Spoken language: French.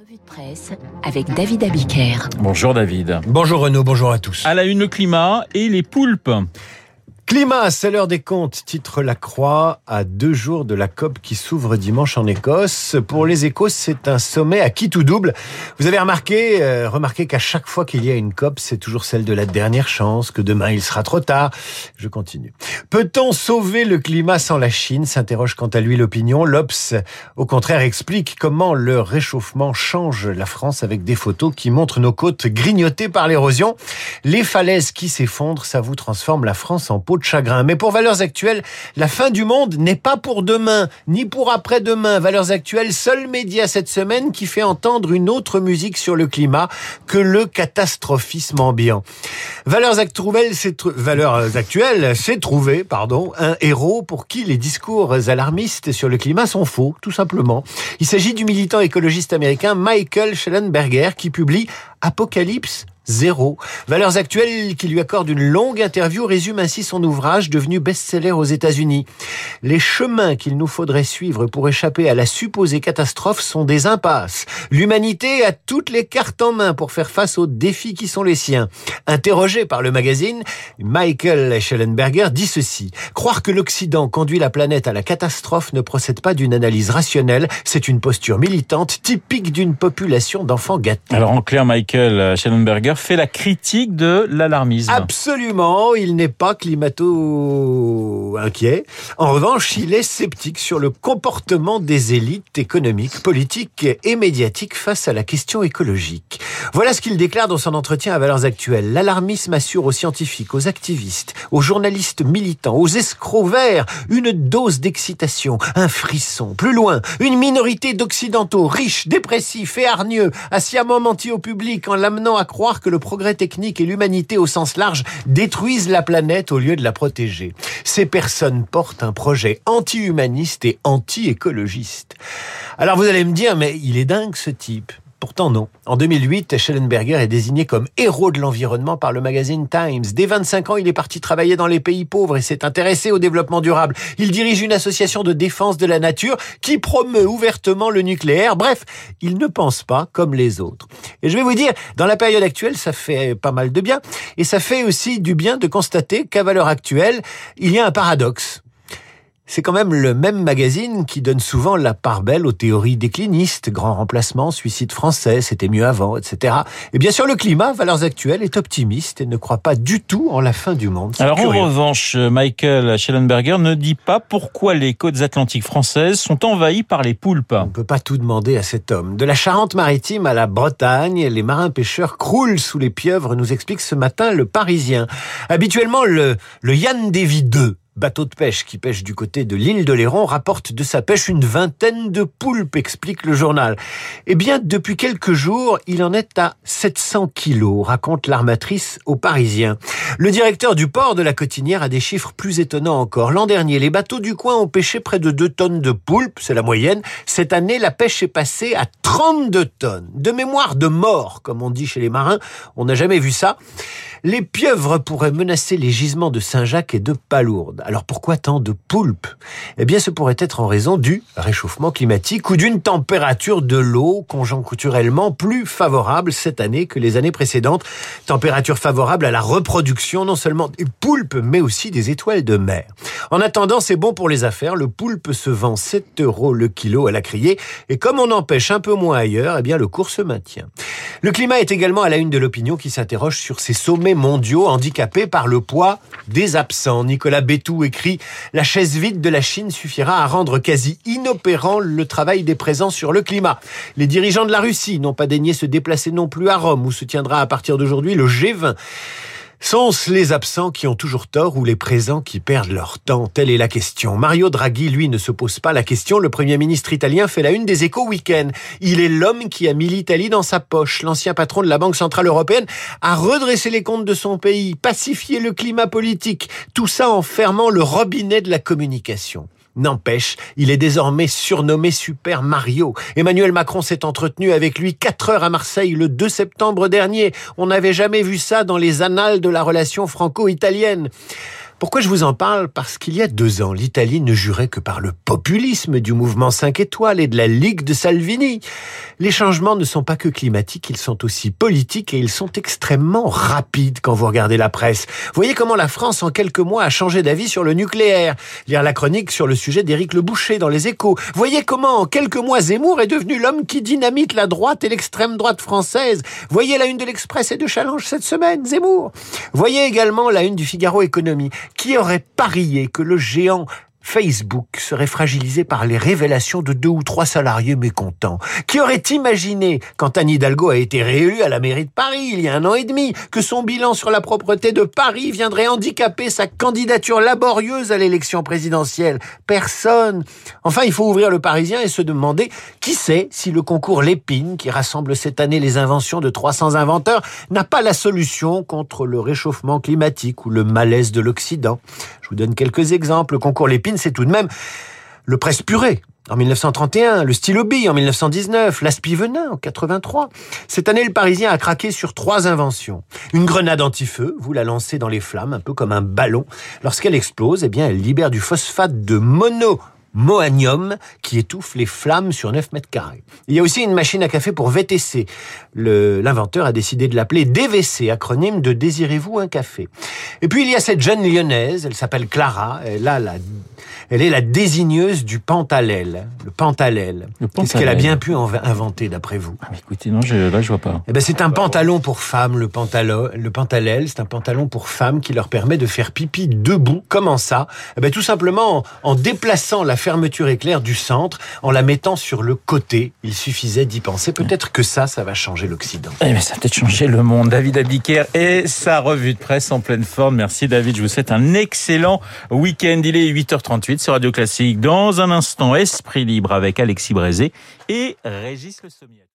Revue de presse avec David Abiker. Bonjour David. Bonjour Renaud, bonjour à tous. À la une, le climat et les poulpes. Climat, c'est l'heure des comptes, titre La Croix, à deux jours de la COP qui s'ouvre dimanche en Écosse. Pour les Échos, c'est un sommet à qui tout double. Vous avez remarqué, euh, remarqué qu'à chaque fois qu'il y a une COP, c'est toujours celle de la dernière chance, que demain il sera trop tard. Je continue. Peut-on sauver le climat sans la Chine? s'interroge quant à lui l'opinion. L'Obs, au contraire, explique comment le réchauffement change la France avec des photos qui montrent nos côtes grignotées par l'érosion. Les falaises qui s'effondrent, ça vous transforme la France en peau de chagrin. Mais pour Valeurs Actuelles, la fin du monde n'est pas pour demain, ni pour après-demain. Valeurs Actuelles, seul média cette semaine qui fait entendre une autre musique sur le climat que le catastrophisme ambiant. Valeurs Actuelles, c'est Valeurs Actuelles, c'est trouvé, pardon, un héros pour qui les discours alarmistes sur le climat sont faux, tout simplement. Il s'agit du militant écologiste américain Michael Schellenberger qui publie Apocalypse zéro. Valeurs actuelles qui lui accorde une longue interview résume ainsi son ouvrage devenu best-seller aux États-Unis. Les chemins qu'il nous faudrait suivre pour échapper à la supposée catastrophe sont des impasses. L'humanité a toutes les cartes en main pour faire face aux défis qui sont les siens. Interrogé par le magazine, Michael Schellenberger dit ceci. Croire que l'Occident conduit la planète à la catastrophe ne procède pas d'une analyse rationnelle, c'est une posture militante typique d'une population d'enfants gâtés. Alors en clair, Michael Schellenberger fait la critique de l'alarmisme. Absolument, il n'est pas climato inquiet. En revanche, il est sceptique sur le comportement des élites économiques, politiques et médiatiques face à la question écologique. Voilà ce qu'il déclare dans son entretien à Valeurs Actuelles. L'alarmisme assure aux scientifiques, aux activistes, aux journalistes militants, aux escrocs verts une dose d'excitation, un frisson. Plus loin, une minorité d'occidentaux riches, dépressifs et hargneux a sciemment menti au public en l'amenant à croire que le progrès technique et l'humanité au sens large détruisent la planète au lieu de la protéger. Ces personnes portent un projet anti-humaniste et anti-écologiste. Alors vous allez me dire, mais il est dingue ce type. Pourtant non. En 2008, Schellenberger est désigné comme héros de l'environnement par le magazine Times. Dès 25 ans, il est parti travailler dans les pays pauvres et s'est intéressé au développement durable. Il dirige une association de défense de la nature qui promeut ouvertement le nucléaire. Bref, il ne pense pas comme les autres. Et je vais vous dire, dans la période actuelle, ça fait pas mal de bien. Et ça fait aussi du bien de constater qu'à valeur actuelle, il y a un paradoxe c'est quand même le même magazine qui donne souvent la part belle aux théories déclinistes, grand remplacement, suicide français, c'était mieux avant, etc. Et bien sûr, le climat, valeurs actuelles, est optimiste et ne croit pas du tout en la fin du monde. Alors en revanche, Michael Schellenberger ne dit pas pourquoi les côtes atlantiques françaises sont envahies par les poulpes. On ne peut pas tout demander à cet homme. De la Charente-Maritime à la Bretagne, les marins pêcheurs croulent sous les pieuvres, nous explique ce matin le Parisien. Habituellement, le, le Yann Davy 2 bateau de pêche qui pêche du côté de l'île de Léron rapporte de sa pêche une vingtaine de poulpes, explique le journal. Eh bien, depuis quelques jours, il en est à 700 kilos, raconte l'armatrice aux Parisiens. Le directeur du port de la Cotinière a des chiffres plus étonnants encore. L'an dernier, les bateaux du coin ont pêché près de 2 tonnes de poulpes, c'est la moyenne. Cette année, la pêche est passée à 32 tonnes. De mémoire de mort, comme on dit chez les marins, on n'a jamais vu ça. Les pieuvres pourraient menacer les gisements de Saint-Jacques et de Palourde. Alors pourquoi tant de poulpes? Eh bien, ce pourrait être en raison du réchauffement climatique ou d'une température de l'eau conjoncturellement plus favorable cette année que les années précédentes. Température favorable à la reproduction non seulement des poulpes, mais aussi des étoiles de mer. En attendant, c'est bon pour les affaires. Le poulpe se vend 7 euros le kilo à la criée. Et comme on en pêche un peu moins ailleurs, eh bien, le cours se maintient. Le climat est également à la une de l'opinion qui s'interroge sur ces sommets mondiaux handicapés par le poids des absents. Nicolas Bétou écrit La chaise vide de la Chine suffira à rendre quasi inopérant le travail des présents sur le climat. Les dirigeants de la Russie n'ont pas daigné se déplacer non plus à Rome où se tiendra à partir d'aujourd'hui le G20. Sont-ce les absents qui ont toujours tort ou les présents qui perdent leur temps? Telle est la question. Mario Draghi, lui, ne se pose pas la question. Le Premier ministre italien fait la une des échos week-end. Il est l'homme qui a mis l'Italie dans sa poche. L'ancien patron de la Banque Centrale Européenne a redressé les comptes de son pays, pacifié le climat politique. Tout ça en fermant le robinet de la communication. N'empêche, il est désormais surnommé Super Mario. Emmanuel Macron s'est entretenu avec lui 4 heures à Marseille le 2 septembre dernier. On n'avait jamais vu ça dans les annales de la relation franco-italienne. Pourquoi je vous en parle? Parce qu'il y a deux ans, l'Italie ne jurait que par le populisme du mouvement 5 étoiles et de la Ligue de Salvini. Les changements ne sont pas que climatiques, ils sont aussi politiques et ils sont extrêmement rapides quand vous regardez la presse. Voyez comment la France en quelques mois a changé d'avis sur le nucléaire. Lire la chronique sur le sujet d'Éric Le Boucher dans les échos. Voyez comment en quelques mois Zemmour est devenu l'homme qui dynamite la droite et l'extrême droite française. Voyez la une de l'Express et de Challenge cette semaine, Zemmour. Voyez également la une du Figaro Économie. Qui aurait parié que le géant Facebook serait fragilisé par les révélations de deux ou trois salariés mécontents. Qui aurait imaginé, quand Anne Hidalgo a été réélue à la mairie de Paris il y a un an et demi, que son bilan sur la propreté de Paris viendrait handicaper sa candidature laborieuse à l'élection présidentielle? Personne. Enfin, il faut ouvrir le Parisien et se demander qui sait si le concours Lépine, qui rassemble cette année les inventions de 300 inventeurs, n'a pas la solution contre le réchauffement climatique ou le malaise de l'Occident. Vous donne quelques exemples. Le concours Lépine, c'est tout de même le presse purée en 1931, le stylo bille en 1919, l'aspi venin en 83. Cette année, le Parisien a craqué sur trois inventions. Une grenade anti-feu, vous la lancez dans les flammes, un peu comme un ballon. Lorsqu'elle explose, eh bien, elle libère du phosphate de mono Mohanium qui étouffe les flammes sur 9 mètres carrés. Il y a aussi une machine à café pour VTC. L'inventeur a décidé de l'appeler DVC, acronyme de Désirez-vous un café. Et puis il y a cette jeune lyonnaise, elle s'appelle Clara, elle a la elle est la désigneuse du pantalèle. Le pantalèle. Qu'est-ce qu'elle a bien pu inventer, d'après vous? Ah, Écoutez, non, je, là, je vois pas. Eh ben, c'est un pantalon pour femmes, le pantalon, le pantalèle. C'est un pantalon pour femmes qui leur permet de faire pipi debout. Comment ça eh ben, Tout simplement en, en déplaçant la fermeture éclair du centre, en la mettant sur le côté. Il suffisait d'y penser. Peut-être que ça, ça va changer l'Occident. Eh ben, ça va peut-être changer le monde. David Abiker et sa revue de presse en pleine forme. Merci David. Je vous souhaite un excellent week-end. Il est 8h38 sur Radio Classique. Dans un instant, Esprit Libre avec Alexis Brézé et Régis Le Sommier.